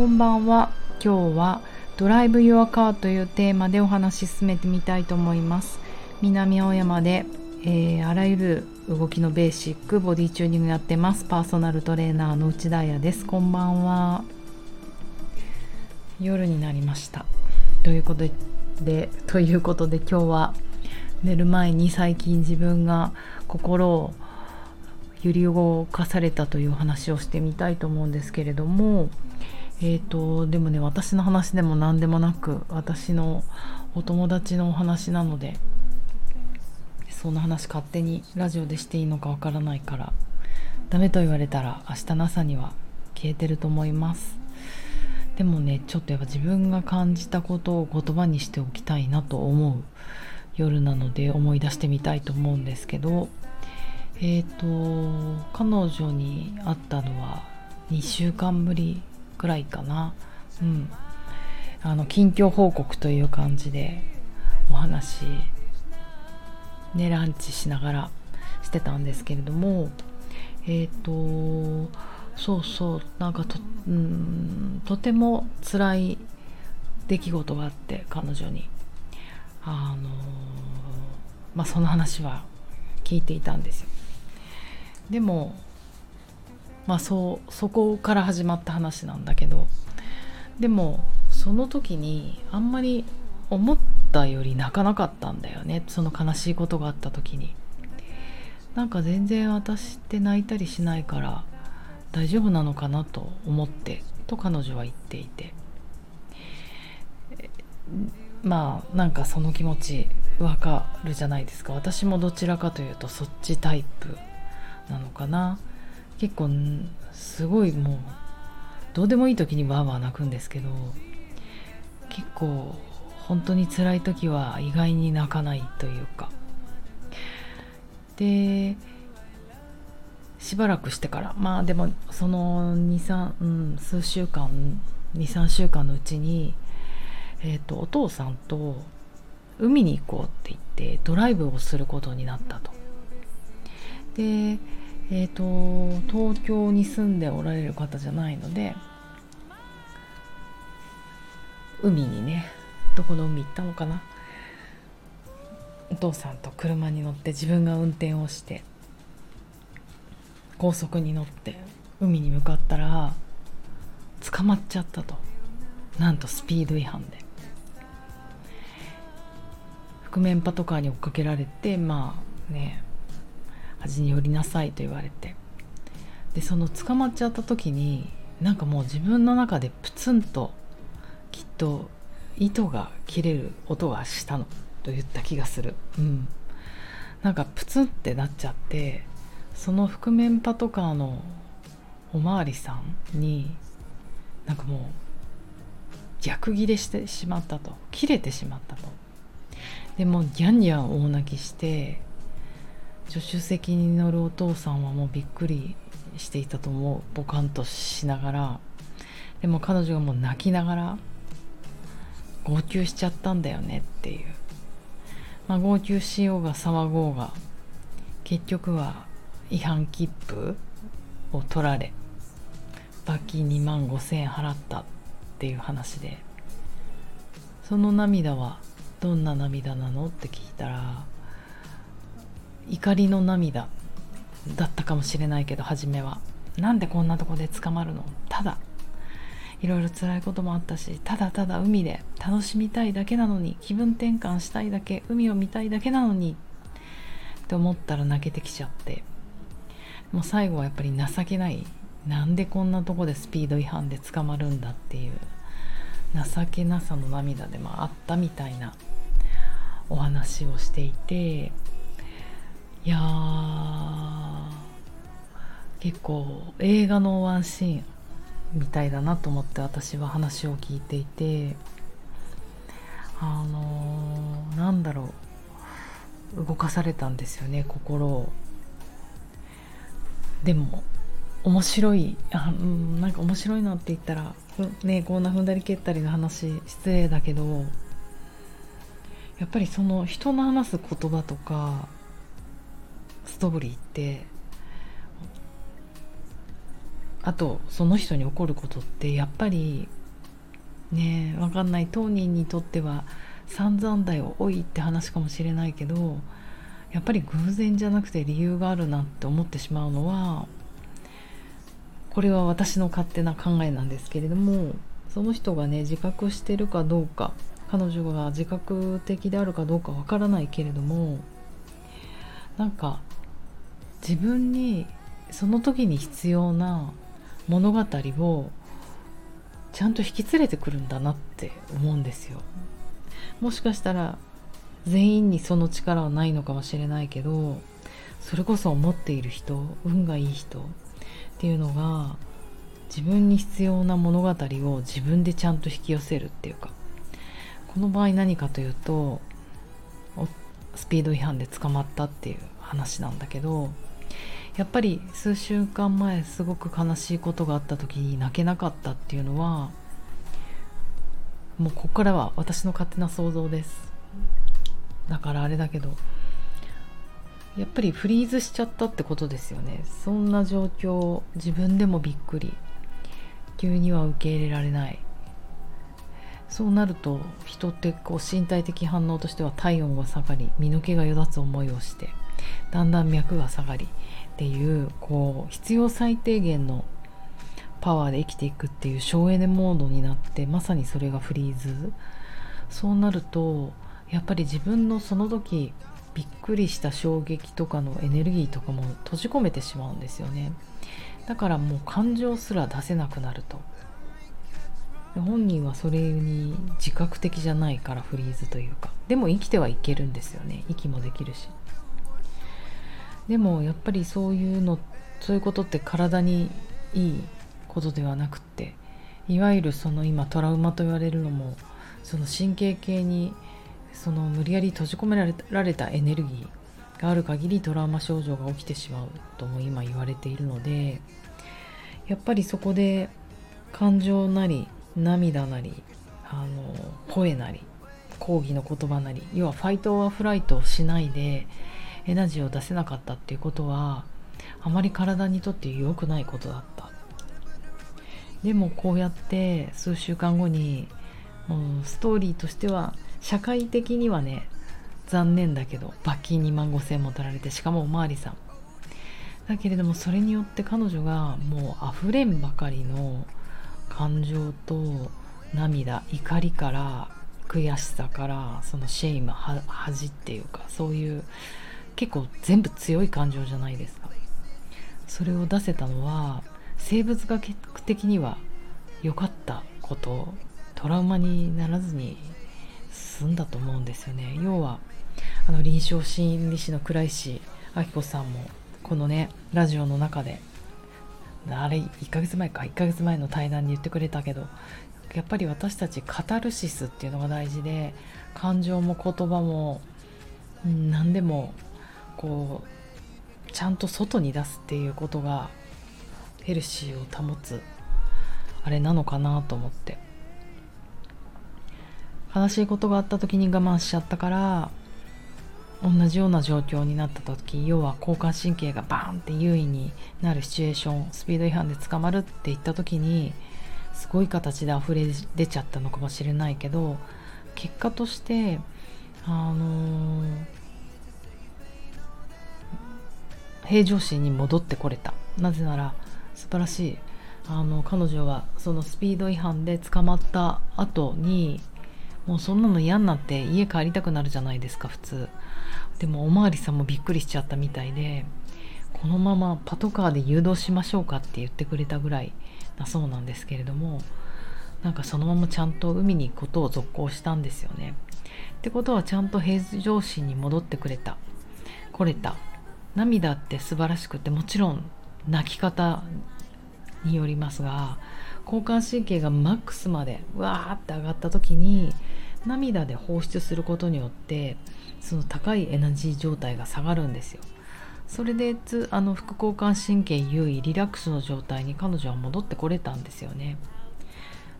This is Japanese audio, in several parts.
こんばんは。今日はドライブ・ユア・カーというテーマでお話し進めてみたいと思います。南青山で、えー、あらゆる動きのベーシックボディチューニングやってます。パーソナルトレーナーの内田彩です。こんばんは。夜になりました。ということでということで今日は寝る前に最近自分が心を揺り動かされたという話をしてみたいと思うんですけれどもえーと、でもね私の話でも何でもなく私のお友達のお話なのでそんな話勝手にラジオでしていいのかわからないからダメと言われたら明日の朝には消えてると思います。でもねちょっとやっぱ自分が感じたことを言葉にしておきたいなと思う夜なので思い出してみたいと思うんですけどえっ、ー、と彼女に会ったのは2週間ぶりくらいかな。うん。あの近況報告という感じでお話ねランチしながらしてたんですけれどもえっ、ー、とそうそうなんかと,、うん、とても辛い出来事があって彼女に。あのまあその話は聞いていたんですよ。でもまあそうそこから始まった話なんだけどでもその時にあんまり思ったより泣かなかったんだよねその悲しいことがあった時に。なんか全然私って泣いたりしないから大丈夫なのかなと思ってと彼女は言っていて。まあなんかその気持ちわかるじゃないですか。私もどちらかというとそっちタイプなのかな。結構すごいもうどうでもいい時にわーわー泣くんですけど結構本当に辛い時は意外に泣かないというかでしばらくしてからまあでもその23、うん、数週間23週間のうちに、えー、とお父さんと海に行こうって言ってドライブをすることになったと。でえーと、東京に住んでおられる方じゃないので海にねどこの海行ったのかな。お父さんと車に乗って自分が運転をして高速に乗って海に向かったら捕まっちゃったと。なんとスピード違反で。覆面パトカーに追っかけられてまあね端に寄りなさいと言われて。でその捕まっちゃった時になんかもう自分の中でプツンときっと糸が切れる音がしたのと言った気がする。うん。なんかプツンってなっちゃってその覆面パトカーのおまわりさんになんかもう逆ギレしてしまったと。切れてしまったと。でもギャンギャン大泣きして助手席に乗るお父さんはもうびっくりしていたと思うボカンとしながら。でも彼女がもう泣きながら号泣しちゃったんだよねっていう、まあ、号泣しようが騒ごうが結局は違反切符を取られ罰金2万5千円払ったっていう話で。その涙はどんな涙なのって聞いたら怒りの涙だったかもしれないけど初めは。なんでこんなとこで捕まるの？ただいろいろ辛いこともあったしただただ海で楽しみたいだけなのに気分転換したいだけ海を見たいだけなのにって思ったら泣けてきちゃって。もう最後はやっぱり情けない。なんでこんなとこでスピード違反で捕まるんだっていう情けなさの涙でもあったみたいなお話をしていていや結構映画のワンシーンみたいだなと思って私は話を聞いていてあのー、なんだろう動かされたんですよね心を。でも面白いあ、うん、なんか面白いなって言ったらねこんな踏んだり蹴ったりの話失礼だけどやっぱりその人の話す言葉とかストーリーってあとその人に起こることってやっぱりね分かんない当人にとっては散々だよおいって話かもしれないけどやっぱり偶然じゃなくて理由があるなって思ってしまうのはこれは私の勝手な考えなんですけれどもその人がね自覚してるかどうか彼女が自覚的であるかどうかわからないけれどもなんか自分にその時に必要な物語をちゃんと引き連れてくるんだなって思うんですよ。もしかしたら全員にその力はないのかもしれないけどそれこそ思っている人運がいい人っていうのが自分に必要な物語を自分でちゃんと引き寄せるっていうかこの場合何かというとスピード違反で捕まったっていう話なんだけどやっぱり数週間前すごく悲しいことがあった時に泣けなかったっていうのはもうここからは私の勝手な想像です。だからあれだけどやっぱりフリーズしちゃったってことですよね。そんな状況自分でもびっくり。急には受け入れられない。そうなると人ってこう身体的反応としては体温が下がり身の毛がよだつ思いをしてだんだん脈が下がりっていうこう必要最低限のパワーで生きていくっていう省エネモードになってまさにそれがフリーズ。そうなるとやっぱり自分のその時びっくりした衝撃とかのエネルギーとかも閉じ込めてしまうんですよね。だからもう感情すら出せなくなると。本人はそれに自覚的じゃないからフリーズというか。でも生きてはいけるんですよね。息もできるし。でもやっぱりそういうのそういうことって体にいいことではなくっていわゆるその今トラウマと言われるのもその神経系にその無理やり閉じ込められられたエネルギーがある限りトラウマ症状が起きてしまうとも今言われているのでやっぱりそこで感情なり涙なりあの声なり抗議の言葉なり要はファイト・オア・フライトをしないでエナジーを出せなかったっていうことはあまり体にとって良くないことだった。でもこうやって数週間後にもうストーリーとしては社会的にはね残念だけど罰金2万5000円も取られてしかもおまわりさん。だけれどもそれによって彼女がもう溢れんばかりの感情と涙怒りから悔しさからそのシェイム恥っていうかそういう結構全部強い感情じゃないですか。それを出せたのは生物学的には良かったことトラウマにならずに済んだと思うんですよね。要はあの臨床心理士の倉石明子さんもこのねラジオの中であれ1ヶ月前か1ヶ月前の対談に言ってくれたけどやっぱり私たちカタルシスっていうのが大事で感情も言葉も何でもこうちゃんと外に出すっていうことがヘルシーを保つあれなのかなと思って。悲しいことがあった時に我慢しちゃったから同じような状況になった時要は交感神経がバーンって優位になるシチュエーションスピード違反で捕まるって言った時にすごい形で溢れ出ちゃったのかもしれないけど結果としてあのー、平常心に戻ってこれた。なぜなら素晴らしい。あの彼女はそのスピード違反で捕まった後にもうそんなの嫌になって家帰りたくなるじゃないですか普通。でもおまわりさんもびっくりしちゃったみたいでこのままパトカーで誘導しましょうかって言ってくれたぐらいだそうなんですけれどもなんかそのままちゃんと海に行くことを続行したんですよね。ってことはちゃんと平常心に戻ってくれた。来れた。涙って素晴らしくてもちろん泣き方によりますが交感神経がマックスまでわーって上がった時に涙で放出することによってその高いエナジー状態が下がるんですよ。それであの副交感神経優位リラックスの状態に彼女は戻ってこれたんですよね。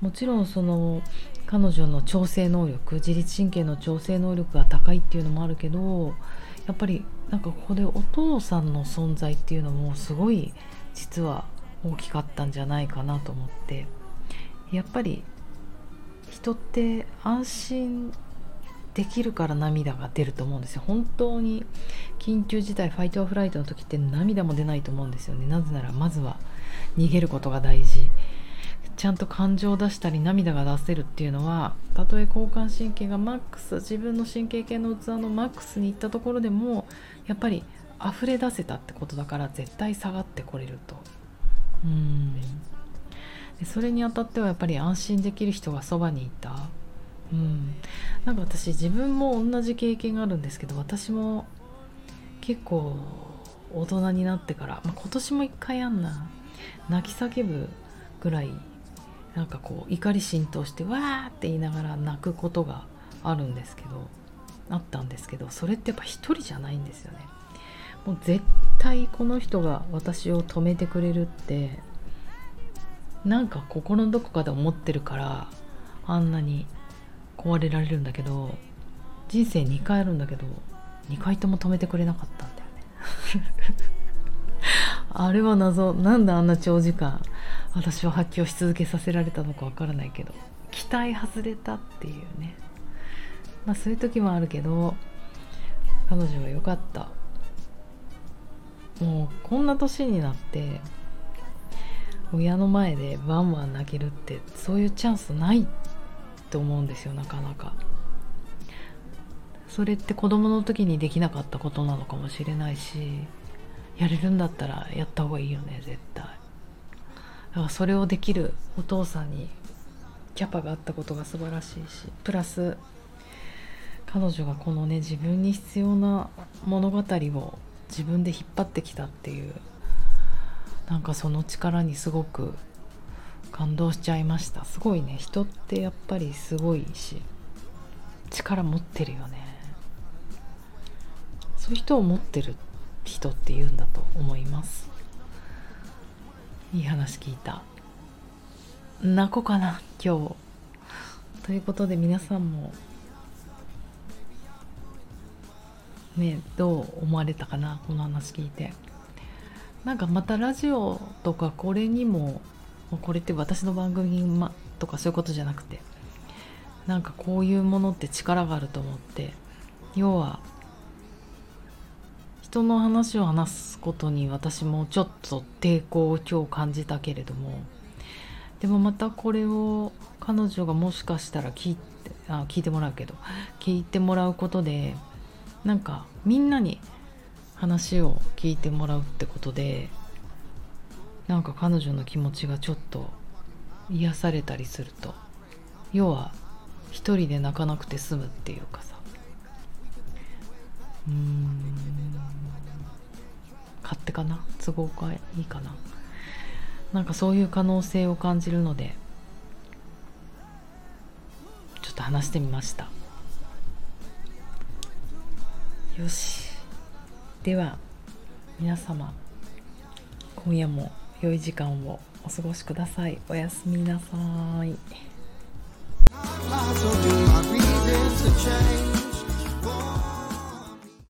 もちろんその彼女の調整能力自律神経の調整能力が高いっていうのもあるけどやっぱりなんかここでお父さんの存在っていうのもすごい実は大きかったんじゃないかなと思って。やっぱり人って安心できるから涙が出ると思うんですよ。本当に緊急事態ファイトアフライトの時って涙も出ないと思うんですよね。なぜならまずは逃げることが大事。ちゃんと感情を出したり涙が出せるっていうのはたとえ交感神経がマックス自分の神経系の器のマックスに行ったところでもやっぱり溢れ出せたってことだから絶対下がってこれると。うん。それにあたってはやっぱり安心できる人がそばにいた。うん、なんか私自分も同じ経験があるんですけど私も結構大人になってから、まあ、今年も一回あんな泣き叫ぶぐらいなんかこう怒り浸透してわーって言いながら泣くことがあるんですけどあったんですけどそれってやっぱ一人じゃないんですよね。もう絶対この人が私を止めてくれるってなんか心のどこかで思ってるからあんなに壊れられるんだけど人生2回あるんだけど2回とも止めてくれなかったんだよね。あれは謎。なんであんな長時間私を発狂し続けさせられたのかわからないけど期待外れたっていうね。まあそういう時もあるけど彼女は良かった。もうこんな年になって親の前でワンワン泣けるってそういうチャンスないって思うんですよなかなか。それって子供の時にできなかったことなのかもしれないしやれるんだったらやった方がいいよね絶対。だからそれをできるお父さんにキャパがあったことが素晴らしいしプラス彼女がこのね自分に必要な物語を自分で引っ張ってきたっていうなんかその力にすごく感動しちゃいました。すごいね人ってやっぱりすごいし力持ってるよね。そういう人を持ってる人って言うんだと思います。いい話聞いた。泣こうかな今日。ということで皆さんもねどう思われたかなこの話聞いて。なんかまたラジオとかこれにもこれって私の番組とかそういうことじゃなくてなんかこういうものって力があると思って要は人の話を話すことに私もちょっと抵抗を今日感じたけれどもでもまたこれを彼女がもしかしたら聞いてあ聞いてもらうけど聞いてもらうことでなんかみんなに話を聞いてもらうってことでなんか彼女の気持ちがちょっと癒されたりすると要は一人で泣かなくて済むっていうかさ。うん。勝手かな？都合がいいかな。なんかそういう可能性を感じるのでちょっと話してみました。よし。では皆様今夜も良い時間をお過ごしください。おやすみなさい。